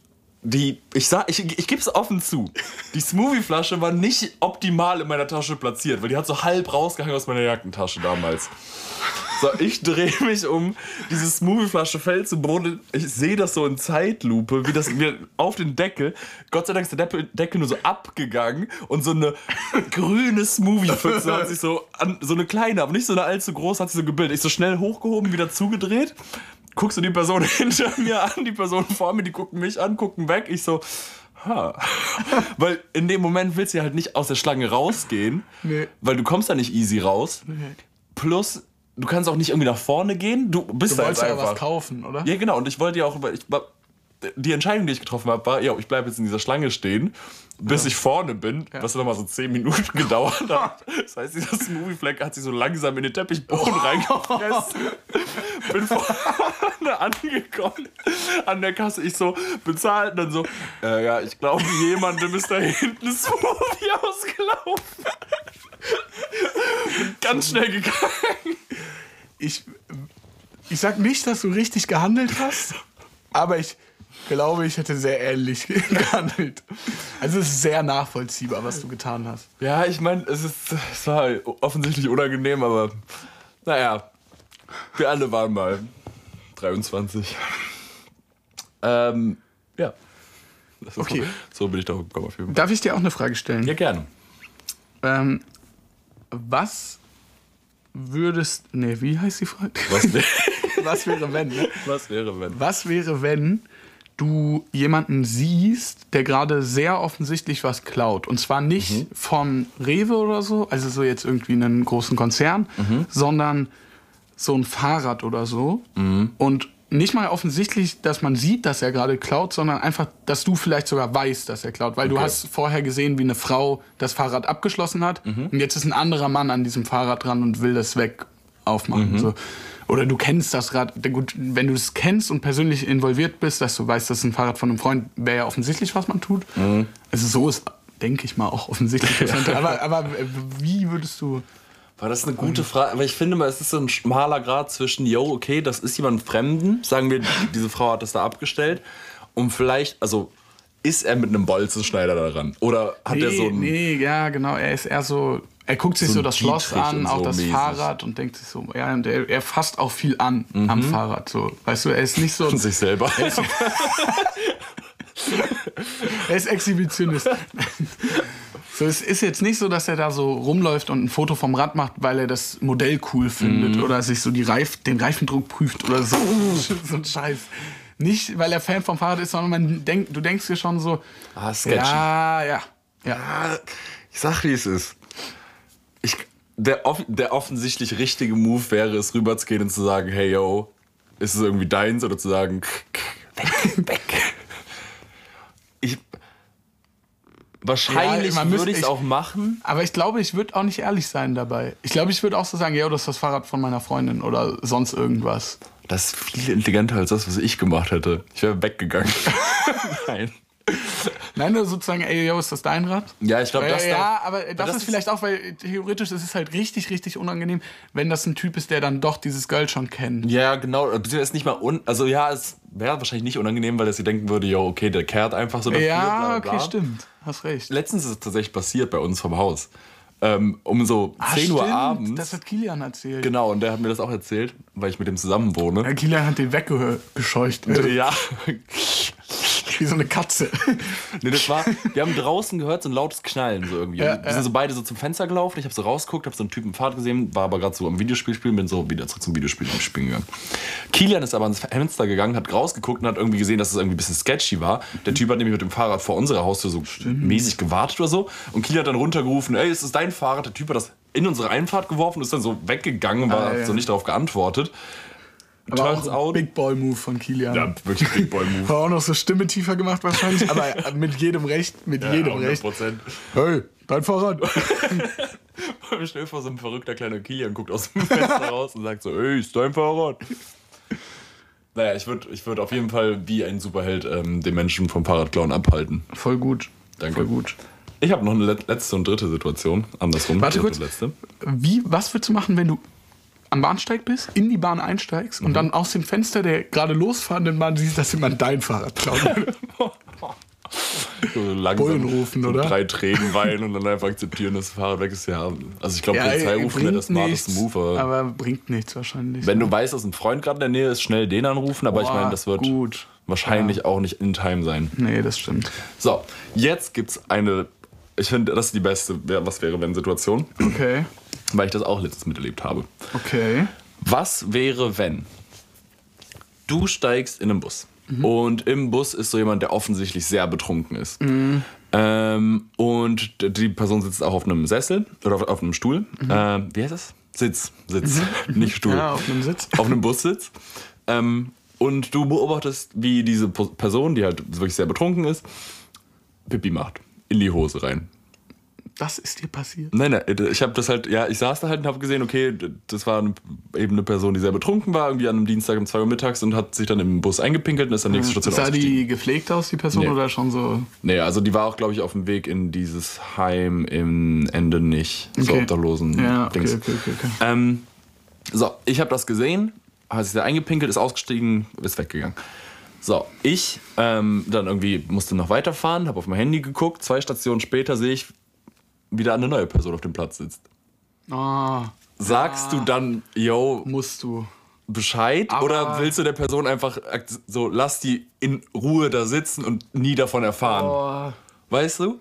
die, ich sag, ich, ich gebe es offen zu, die Smoothie-Flasche war nicht optimal in meiner Tasche platziert, weil die hat so halb rausgehangen aus meiner Jackentasche damals. So, ich drehe mich um, diese Smoothie-Flasche fällt zu Boden. Ich sehe das so in Zeitlupe, wie das mir auf den Deckel. Gott sei Dank ist der Deckel, Deckel nur so abgegangen und so eine grüne Smoothie-Pfütze hat sich so, an, so eine kleine, aber nicht so eine allzu große, hat sich so gebildet. Ich so schnell hochgehoben, wieder zugedreht. Guckst du die Person hinter mir an, die Person vor mir, die gucken mich an, gucken weg. Ich so, ha. Weil in dem Moment willst du ja halt nicht aus der Schlange rausgehen, Nee. weil du kommst da nicht easy raus. Plus, du kannst auch nicht irgendwie nach vorne gehen. Du bist Du da wolltest jetzt ja einfach. was kaufen, oder? Ja, genau. Und ich wollte ja auch, ich, die Entscheidung, die ich getroffen habe, war, ja, ich bleibe jetzt in dieser Schlange stehen, bis ich vorne bin, was dann nochmal so 10 Minuten gedauert hat. Das heißt, dieser Smoothie-Fleck hat sich so langsam in den Teppichboden reingefressen. Bin vorne angekommen, an der Kasse, ich so bezahlt und dann so, äh, ja, ich glaube, jemandem ist da hinten ein Smoothie ausgelaufen. Bin ganz schnell gegangen. Ich, ich sag nicht, dass du richtig gehandelt hast, aber ich glaube, ich hätte sehr ähnlich gehandelt. Also es ist sehr nachvollziehbar, was du getan hast. Ja, ich meine, es, ist- es war offensichtlich unangenehm, aber naja, wir alle waren mal 23. Ähm, ja. Okay. So, so bin ich da gekommen auf jeden Fall. Darf ich dir auch eine Frage stellen? Ja, gerne. Ähm, was würdest. Nee, wie heißt die Frage? Was, wär, Was wäre, wenn, ne? was wäre, wenn? Was wäre, wenn du jemanden siehst, der gerade sehr offensichtlich was klaut? Und zwar nicht Mhm. von Rewe oder so, also so jetzt irgendwie einen großen Konzern, Mhm. sondern so ein Fahrrad oder so. Mhm. Und nicht mal offensichtlich, dass man sieht, dass er gerade klaut, sondern einfach, dass du vielleicht sogar weißt, dass er klaut. Weil du Okay. hast vorher gesehen, wie eine Frau das Fahrrad abgeschlossen hat. Mhm. Und jetzt ist ein anderer Mann an diesem Fahrrad dran und will das weg aufmachen. Mhm. So. Oder du kennst das Rad. Gut, wenn du es kennst und persönlich involviert bist, dass du weißt, das ist ein Fahrrad von einem Freund, wäre ja offensichtlich, was man tut. Mhm. Also so ist, denke ich mal, auch offensichtlich. aber, aber wie würdest du... War das eine gute Frage? Aber ich finde mal, es ist so ein schmaler Grad zwischen, yo, okay, das ist jemand Fremden, sagen wir, diese Frau hat das da abgestellt. Und vielleicht, also, ist er mit einem Bolzenschneider daran? Oder hat er so ein. nee, ja, genau. Er ist eher so. Er guckt sich So so, das Schloss an, und auch so das mäßig. Fahrrad und denkt sich so, ja, und er, er fasst auch viel an am Mhm. Fahrrad. So. Weißt du, er ist nicht so. Von sich selber. Er ist Exhibitionist. so, es ist jetzt nicht so, dass er da so rumläuft und ein Foto vom Rad macht, weil er das Modell cool findet Mhm. oder sich so die Reif, den Reifendruck prüft oder so. so ein Scheiß. Nicht, weil er Fan vom Fahrrad ist, sondern man denkt, du denkst dir schon so, Ah, sketchy. ja, ja, ja. Ah, Ich sag, wie es ist. Ich, der, der offensichtlich richtige Move wäre es, rüberzugehen und zu sagen, hey, yo, ist es irgendwie deins? Oder zu sagen, weg, weg. Ich, wahrscheinlich Ja, man müsste- würde ich es auch machen. Aber ich glaube, ich würde auch nicht ehrlich sein dabei. Ich glaube, ich würde auch so sagen, ja, das ist das Fahrrad von meiner Freundin oder sonst irgendwas. Das ist viel intelligenter als das, was ich gemacht hätte. Ich wäre weggegangen. Nein. Nein, nur sozusagen, ey, yo, ist das dein Rad? Ja, ich glaube, das ja, da- aber das, das ist ist- vielleicht auch, weil theoretisch ist es halt richtig, richtig unangenehm, wenn das ein Typ ist, der dann doch dieses Girl schon kennt. Ja, genau. Beziehungsweise ist nicht mal un also ja, es wäre wahrscheinlich nicht unangenehm, weil er sich denken würde, yo, okay, der kehrt einfach so dafür. Ja, bla, okay, bla. stimmt. Hast recht. Letztens ist es tatsächlich passiert bei uns vom Haus. Ähm, um so 10 Uhr Ah, stimmt, abends. Das hat Kilian erzählt. genau, und der hat mir das auch erzählt, weil ich mit dem zusammen wohne. Ja, Kilian hat den weggescheucht. Ja. Wie so eine Katze. nee, das war, wir haben draußen gehört so ein lautes Knallen so irgendwie. Ja, Und wir sind so beide so zum Fenster gelaufen. Ich habe so rausgeguckt, habe so einen Typen im Fahrrad gesehen, war aber gerade so am Videospiel spielen, bin so wieder zurück zum Videospiel spielen gegangen. Kilian ist aber ans Fenster gegangen, hat rausgeguckt und hat irgendwie gesehen, dass es irgendwie ein bisschen sketchy war. Der Typ hat nämlich mit dem Fahrrad vor unserer Haustür so mäßig gewartet oder so. Und Kilian hat dann runtergerufen, ey, ist das dein Fahrrad? Der Typ hat das in unsere Einfahrt geworfen und ist dann so weggegangen, war Ah, ja. so nicht darauf geantwortet. Aber Turns auch out. Big Boy Move von Kilian. ja, wirklich Big Boy Move. War auch noch so Stimme tiefer gemacht wahrscheinlich, aber mit jedem Recht, mit jedem Recht. Prozent. Hey, dein Fahrrad. Stell dir vor, so ein verrückter kleiner Kilian guckt aus dem Fenster raus und sagt so, ey, ist dein Fahrrad? Naja, ich würde ich würd auf jeden Fall wie ein Superheld ähm, den Menschen vom Fahrradklauen abhalten. Voll gut. Danke. Voll gut. Ich habe noch eine let- letzte und dritte Situation. Andersrum. Warte kurz. Letzte. Wie, was würdest du machen, wenn du am Bahnsteig bist, in die Bahn einsteigst Mhm. und dann aus dem Fenster der gerade losfahrenden Bahn siehst, dass jemand dein Fahrrad klaut? So langsam Bullen rufen, oder? drei Tränen weinen und dann einfach akzeptieren, dass das Fahrrad weg ist. Ja, also ich glaube, Polizei ey, rufen wäre bringt smarteste Move. aber bringt nichts wahrscheinlich. Wenn du weißt, dass ein Freund gerade in der Nähe ist, schnell den anrufen. Aber ich Boah, meine, das wird gut. wahrscheinlich auch nicht in Time sein. Nee, das stimmt. So, jetzt gibt's eine, ich finde, das ist die beste Was wäre wenn Situation, Okay. Weil ich das auch letztens miterlebt habe. Okay. Was wäre, wenn du steigst in einen Bus und im Bus ist so jemand, der offensichtlich sehr betrunken ist. Ähm, und die Person sitzt auch auf einem Sessel oder auf, auf einem Stuhl. Ähm, wie heißt das? Sitz, Sitz, nicht Stuhl. Ja, auf einem Sitz. Auf einem Bussitz. Ähm, und du beobachtest, wie diese Person, die halt wirklich sehr betrunken ist, Pipi macht. In die Hose rein. Das ist dir passiert. Nein, nein, ich habe das halt, ja, ich saß da halt und habe gesehen, okay, das war eben eine Person, die sehr betrunken war, irgendwie an einem Dienstag um 2 Uhr mittags und hat sich dann im Bus eingepinkelt und ist an der nächsten Station Sah die gepflegt aus, die Person, Nee. oder schon so? Nee, also die war auch, glaube ich, auf dem Weg in dieses Heim im Ende nicht. So Okay. obdachlosen Ja, okay, okay, okay. okay. Ähm, so, ich habe das gesehen, hat sich da eingepinkelt, ist ausgestiegen, ist weggegangen. So, ich ähm, dann irgendwie musste noch weiterfahren, habe auf mein Handy geguckt. Zwei Stationen später sehe ich, wieder eine neue Person auf dem Platz sitzt. Ah, Sagst du dann, yo, musst du. Bescheid? Aber- oder willst du der Person einfach so, lass die in Ruhe da sitzen und nie davon erfahren? Oh, Weißt du?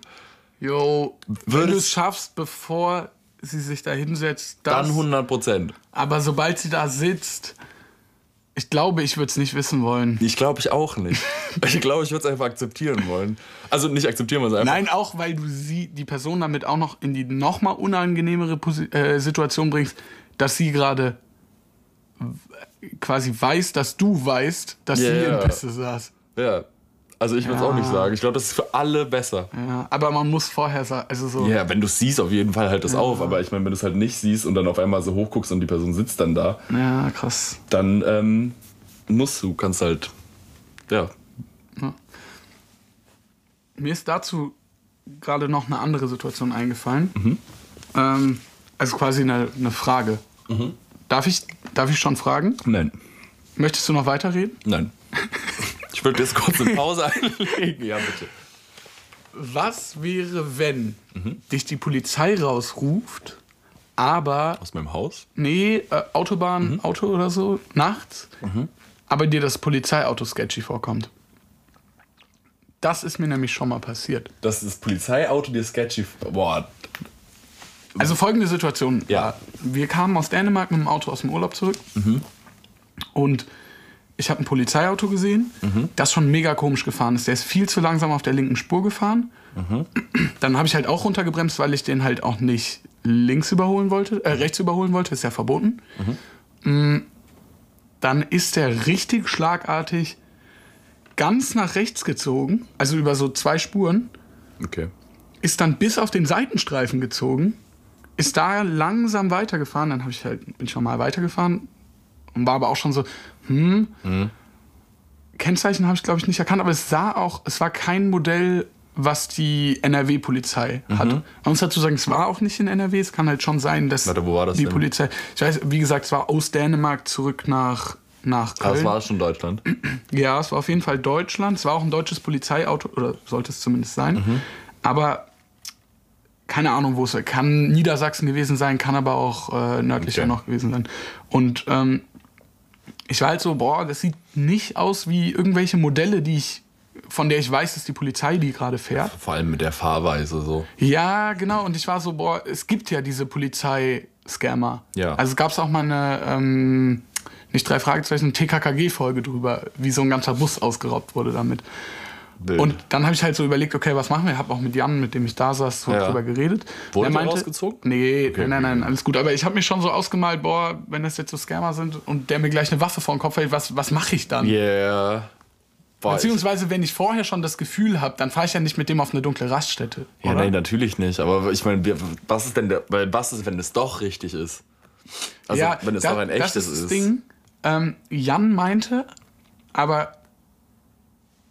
yo, wenn du es schaffst, bevor sie sich da hinsetzt, Dann das. 100 Prozent. Aber sobald sie da sitzt, ich glaube, ich würde es nicht wissen wollen. Ich glaube ich auch nicht. Ich glaube, ich würde es einfach akzeptieren wollen. Also nicht akzeptieren, sondern einfach. Nein, auch weil du sie, die Person damit auch noch in die noch mal unangenehmere Posi äh, Situation bringst, dass sie gerade quasi weiß, dass du weißt, dass Ja, sie in Pisse saß. Ja. Also ich würde es Ja. auch nicht sagen. Ich glaube, das ist für alle besser. Ja, aber man muss vorher sagen, also so. Ja, wenn du es siehst, auf jeden Fall halt das auf. Aber ich meine, wenn du es halt nicht siehst und dann auf einmal so hochguckst und die Person sitzt dann da, Ja, krass. dann ähm, musst du, kannst halt, ja. Mir ist dazu gerade noch eine andere Situation eingefallen. Ähm, also quasi eine, eine Frage. Darf, ich, darf ich schon fragen? Nein. Möchtest du noch weiterreden? Nein. Ich würde jetzt kurz eine Pause einlegen. Ja, bitte. Was wäre, wenn dich die Polizei rausruft, aber Aus meinem Haus? Nee, äh, Autobahn, Auto oder so, nachts. Aber dir das Polizeiauto sketchy vorkommt. Das ist mir nämlich schon mal passiert. Das ist das Polizeiauto, dir sketchy. Boah. Also folgende Situation. Ja. Wir kamen aus Dänemark mit dem Auto aus dem Urlaub zurück. Und ich habe ein Polizeiauto gesehen, das schon mega komisch gefahren ist. Der ist viel zu langsam auf der linken Spur gefahren. Dann habe ich halt auch runtergebremst, weil ich den halt auch nicht links überholen wollte, äh, rechts überholen wollte, ist ja verboten. Mm, Dann ist der richtig schlagartig ganz nach rechts gezogen, also über so zwei Spuren, Okay. ist dann bis auf den Seitenstreifen gezogen, ist da langsam weitergefahren, dann habe ich halt, bin ich schon mal weitergefahren und war aber auch schon so, hm, Kennzeichen habe ich glaube ich nicht erkannt, aber es sah auch, es war kein Modell, was die NRW-Polizei hat. Man muss dazu sagen, es war auch nicht in NRW, es kann halt schon sein, dass Warte, wo war das die denn? Polizei, ich weiß, wie gesagt, es war aus Dänemark zurück nach, nach Köln. Aber das war schon Deutschland. Ja, es war auf jeden Fall Deutschland. Es war auch ein deutsches Polizeiauto, oder sollte es zumindest sein. Mhm. Aber keine Ahnung, wo es war. Kann Niedersachsen gewesen sein, kann aber auch äh, nördlicher Okay. noch gewesen sein. Und ähm, ich war halt so, boah, das sieht nicht aus wie irgendwelche Modelle, die ich, von der ich weiß, dass die Polizei die gerade fährt. Vor allem mit der Fahrweise so. Ja, genau. Und ich war so, boah, es gibt ja diese Polizei-Scammer. Ja. Also gab es auch mal eine, ähm, nicht drei Fragezeichen, TKKG-Folge drüber, wie so ein ganzer Bus ausgeraubt wurde damit. Wild. Und dann habe ich halt so überlegt, okay, was machen wir? Ich habe auch mit Jan, mit dem ich da saß, so Ja. drüber geredet. Wurde Der der rausgezogen? Nee, Okay, nein, nein, alles gut. Aber ich habe mir schon so ausgemalt, boah, wenn das jetzt so Scammer sind und der mir gleich eine Waffe vor den Kopf hält, was, was mache ich dann? Yeah. Boah, Beziehungsweise, wenn ich vorher schon das Gefühl habe, dann fahre ich ja nicht mit dem auf eine dunkle Raststätte. ja, oder? nein, natürlich nicht. Aber ich meine, was ist denn der, weil was ist, wenn es doch richtig ist? Also, wenn es da- doch ein echtes das ist. ist. Das Ding, ähm, Jan meinte, aber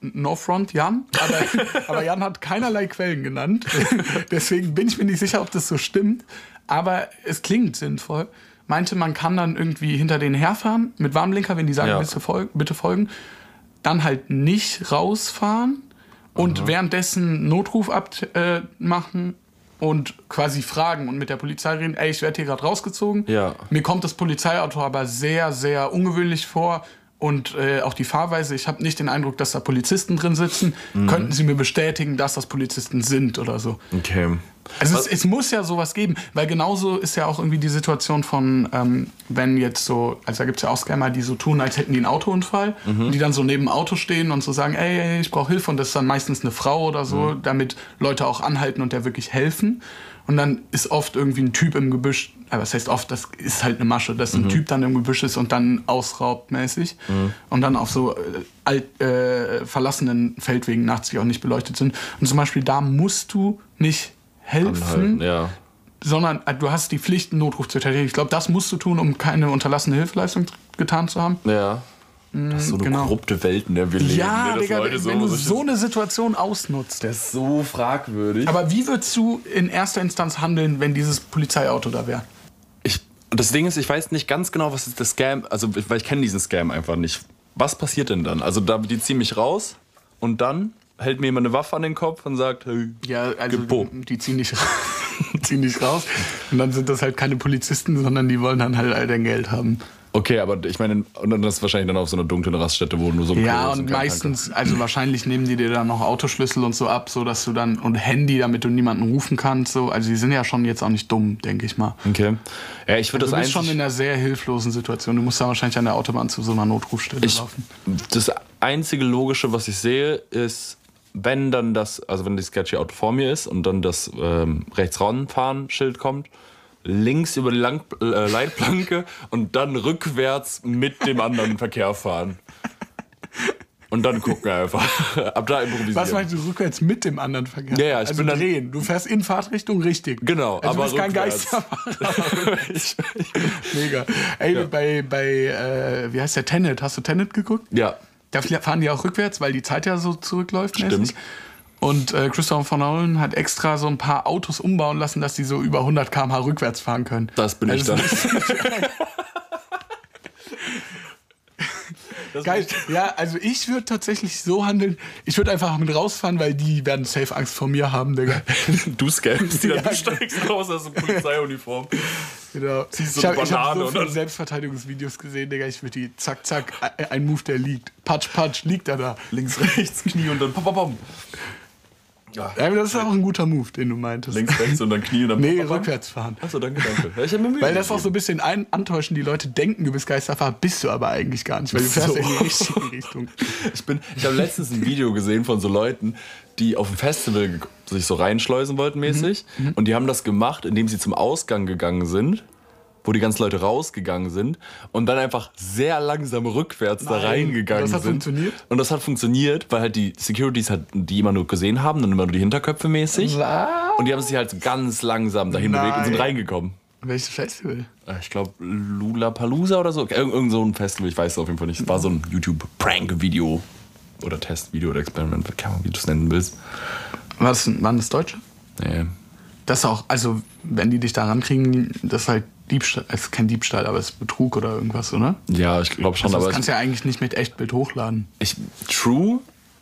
no front Jan, aber, aber Jan hat keinerlei Quellen genannt. Deswegen bin ich mir nicht sicher, ob das so stimmt. Aber es klingt sinnvoll. Meinte, man kann dann irgendwie hinter denen herfahren mit Warnblinker, wenn die sagen, Ja. bitte, fol bitte folgen. Dann halt nicht rausfahren und währenddessen Notruf abmachen äh, und quasi fragen und mit der Polizei reden, ey, ich werde hier gerade rausgezogen. Ja. Mir kommt das Polizeiauto aber sehr, sehr ungewöhnlich vor. Und äh, auch die Fahrweise, ich habe nicht den Eindruck, dass da Polizisten drin sitzen. Mhm. Könnten Sie mir bestätigen, dass das Polizisten sind oder so? Okay. Also es, es muss ja sowas geben, weil genauso ist ja auch irgendwie die Situation von, ähm, wenn jetzt so, also da gibt es ja auch Scammer, die so tun, als hätten die einen Autounfall und die dann so neben dem Auto stehen und so sagen, ey, ey ich brauche Hilfe und das ist dann meistens eine Frau oder so, damit Leute auch anhalten und der wirklich helfen. Und dann ist oft irgendwie ein Typ im Gebüsch, aber das heißt oft, das ist halt eine Masche, dass ein Typ dann im Gebüsch ist und dann ausraubt mäßig und dann auf so äh, alt, äh, verlassenen Feldwegen nachts, die auch nicht beleuchtet sind. Und zum Beispiel da musst du nicht helfen, Anhalten, ja. sondern äh, du hast die Pflicht, einen Notruf zu tätigen. Ich glaube, das musst du tun, um keine unterlassene Hilfeleistung getan zu haben. Ja. Das ist so eine genau. korrupte Welt, in der wir leben. Ja, ne, Digga, Leute wenn du so, so eine Situation ausnutzt. das ist so fragwürdig. Aber wie würdest du in erster Instanz handeln, wenn dieses Polizeiauto da wäre? Ich, das Ding ist, ich weiß nicht ganz genau, was ist das Scam, also weil ich kenne diesen Scam einfach nicht. Was passiert denn dann? Also da, die ziehen mich raus und dann hält mir jemand eine Waffe an den Kopf und sagt, hey, Ja, also Gepo. die ziehen nicht, ziehen nicht raus. Und dann sind das halt keine Polizisten, sondern die wollen dann halt all dein Geld haben. Okay, aber ich meine, und dann ist wahrscheinlich dann auf so einer dunklen Raststätte, wo nur so ein Ja, und kein meistens, also wahrscheinlich nehmen die dir dann noch Autoschlüssel und so ab, so dass du dann und Handy, damit du niemanden rufen kannst. So, also die sind ja schon jetzt auch nicht dumm, denke ich mal. Okay. Ja, ich würde Du das bist schon in einer sehr hilflosen Situation. Du musst da wahrscheinlich an der Autobahn zu so einer Notrufstelle Ich, laufen. das einzige Logische, was ich sehe, ist, wenn dann das, also wenn das sketchy Auto vor mir ist und dann das ähm, rechts ranfahren Schild kommt, links über die Lang äh, Leitplanke und dann rückwärts mit dem anderen Verkehr fahren. Und dann gucken einfach. Ab da improvisieren. Was meinst du rückwärts mit dem anderen Verkehr? Ja, ja, ich also bin dann- drehen. Du fährst in Fahrtrichtung richtig. Genau, also aber du bist kein. Geisterfahrer. ich, Mega. Ey, Ja. bei, bei äh, wie heißt der Tenet? Hast du Tenet geguckt? ja, Da fahren die auch rückwärts, weil die Zeit ja so zurückläuft. Stimmt. mäßig. Und äh, Christopher von Nolan hat extra so ein paar Autos umbauen lassen, dass die so über 100 km/h rückwärts fahren können. das bin ich dann. Also, Das Geil. Ja, also ich würde tatsächlich so handeln. Ich würde einfach mit rausfahren, weil die werden safe Angst vor mir haben, Digga. Du scamst die dann, Ja. du steigst raus aus der Polizeiuniform. Genau. Ziehst so ich habe eine hab Banane so und viele Selbstverteidigungsvideos gesehen, Digga. Ich würde die zack, zack, ein- Move, der liegt. Patsch, patsch, liegt er da. Links, rechts, Knie und dann pom, pom, pom. Ja. Das ist auch ein guter Move, den du meintest. Links, rechts und dann Knie und dann Nee, pom. rückwärts fahren. Achso, danke, danke. Ja, ich hab mir Mühe Weil das auch gegeben. so ein bisschen ein antäuschen, die Leute denken, du bist Geisterfahrer, bist du aber eigentlich gar nicht, weil du fährst So. in die richtige Richtung. Ich, bin- ich habe letztens ein Video gesehen von so Leuten, die auf dem Festival sich so reinschleusen wollten mäßig. Mhm. Und die haben das gemacht, indem sie zum Ausgang gegangen sind, wo die ganzen Leute rausgegangen sind und dann einfach sehr langsam rückwärts da Nein. reingegangen Das hat sind. funktioniert? Und das hat funktioniert, weil halt die Securities halt die immer nur gesehen haben, dann immer nur die Hinterköpfe mäßig. Und die haben sich halt ganz langsam dahin bewegt und sind Nein. reingekommen. Welches Festival? Äh, Ich glaube, Lula Palooza oder so. Irgend, irgend so ein Festival, ich weiß es auf jeden Fall nicht. Es war so ein YouTube-Prank-Video oder Testvideo oder Experiment, keine Ahnung, wie du es nennen willst. War das, waren das Deutsche? Nee. Das auch, also wenn die dich da rankriegen, das ist halt Diebstahl, es ist kein Diebstahl, aber es ist Betrug oder irgendwas, oder? Ja, ich glaube schon, Also aber das kannst du ja eigentlich nicht mit Echtbild hochladen. ich, true.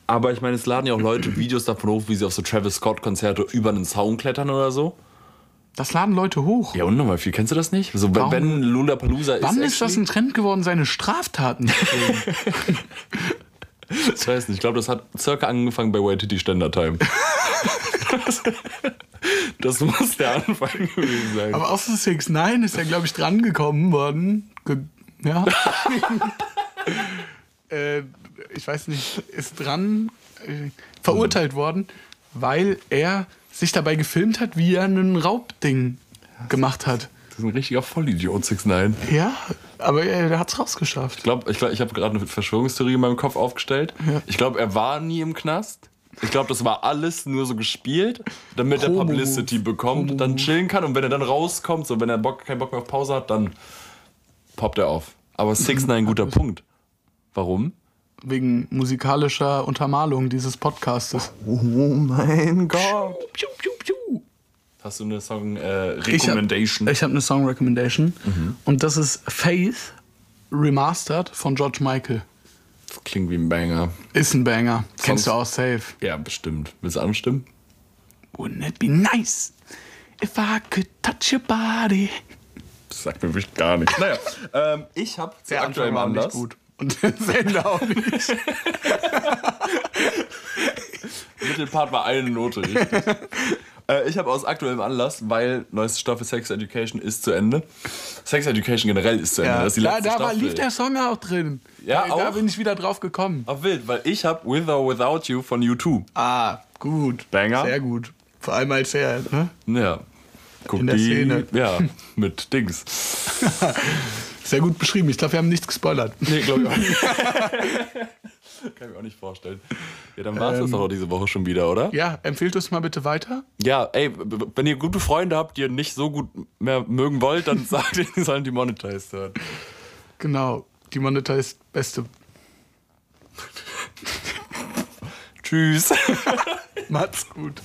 Aber ich meine, es laden ja auch Leute Videos davon hoch, wie sie auf so Travis Scott-Konzerte über einen Zaun klettern oder so. Das laden Leute hoch. Ja, und nochmal viel. Kennst du das nicht? So, Warum? wenn Lula Palooza Wann ist. ist das ein Trend geworden, seine Straftaten zu filmen? Ich weiß nicht. Ich glaube, das hat circa angefangen bei Waititi Ständer Time. das muss der Anfang gewesen sein. Aber außer 6 9 ist er, glaube ich, drangekommen worden. Ge ja. äh, ich weiß nicht, ist dran äh, verurteilt worden, weil er sich dabei gefilmt hat, wie er einen Raubding gemacht hat. Das ist ein richtiger Vollidiot, 6 9 Ja, aber er, er hat es rausgeschafft. Ich glaube, ich, glaub, ich habe gerade eine Verschwörungstheorie in meinem Kopf aufgestellt. Ja. Ich glaube, er war nie im Knast. Ich glaube, das war alles nur so gespielt, damit er. Publicity bekommt, dann Promo-Move. chillen kann und wenn er dann rauskommt, so wenn er Bock, keinen Bock mehr auf Pause hat, dann poppt er auf. Aber 6 9 guter Punkt. Warum? Wegen musikalischer Untermalung dieses Podcastes. Oh mein Gott. Hast du eine Song äh, Ich hab- Recommendation? Ich habe eine Song Recommendation. Und das ist Faith Remastered von George Michael. Klingt wie ein Banger. Ist ein Banger. Kennst du auch safe. Ja, bestimmt. Willst du anstimmen? Wouldn't it be nice if I could touch your body? Das sagt mir wirklich gar nichts. Naja, ähm, ich habe aktuellem war nicht Anlass. gut. Und das Ende auch nicht. Mittelpart war eine Note richtig. Äh, ich habe aus aktuellem Anlass, weil neueste Staffel Sex Education ist zu Ende. Sex Education generell ist zu Ende. Ja, Das ist die da letzte da war, Staffel. lief der Song auch drin. Ja, da, da auch? bin ich wieder drauf gekommen. Auch wild, weil ich habe With or Without You von U2. Ah, gut. Banger. Sehr gut. Vor allem als er, ne? Ja. Guck In der die, Szene. Ja, mit Dings. Sehr gut beschrieben. Ich glaube, wir haben nichts gespoilert. Nee, glaube ich auch nicht. Kann ich mir auch nicht vorstellen. Ja, dann war es das doch diese Woche schon wieder, oder? Ja, empfehlt uns mal bitte weiter. Ja, ey, wenn ihr gute Freunde habt, die ihr nicht so gut mehr mögen wollt, dann sagt ihnen, sie sollen die Monetized hören. Genau. Die Moneta ist beste. Tschüss. Macht's gut.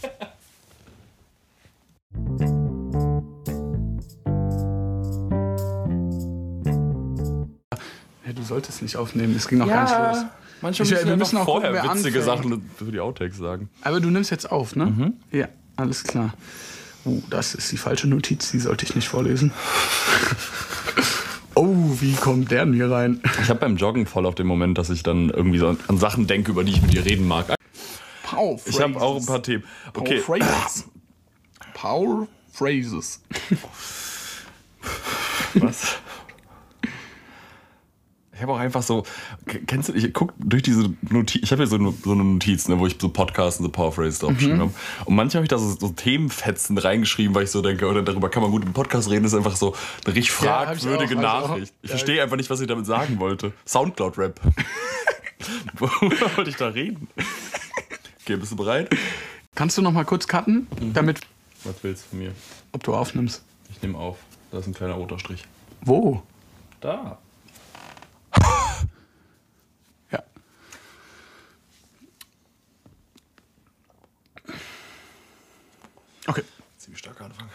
Ja, du solltest nicht aufnehmen, es ging noch gar nicht los. Manchmal Ich- müssen wir wir müssen auch vorher gucken, witzige. Sachen für die Outtakes sagen. Aber du nimmst jetzt auf, ne? Mhm. Ja, alles klar. Uh, das ist die falsche Notiz, die sollte ich nicht vorlesen. oh, wie kommt der denn hier rein? Ich habe beim Joggen voll auf den Moment, dass ich dann irgendwie so an Sachen denke, über die ich mit dir reden mag. Power Ich habe auch ein paar Themen. Okay. Power Phrases. Power Phrases. Was? Ich habe auch einfach so, kennst du, ich guck durch diese Notiz, ich habe hier so eine, so eine Notiz, ne, wo ich so Podcasts und so Power Phrases draufgeschrieben habe. Und manchmal habe ich da so, so Themenfetzen reingeschrieben, weil ich so denke, oder darüber kann man gut im Podcast reden, das ist einfach so eine richtig Ja, fragwürdige hab ich auch. Nachricht. Ich Ja. verstehe einfach nicht, was ich damit sagen wollte. Soundcloud-Rap. Worüber wollte ich da reden? Okay, bist du bereit? Kannst du noch mal kurz cutten, damit, Was willst du von mir? ob du aufnimmst? Ich nehme auf. Da ist ein kleiner roter Strich. Wo? Da. Ja. Okay. Ziemlich stark anfangen.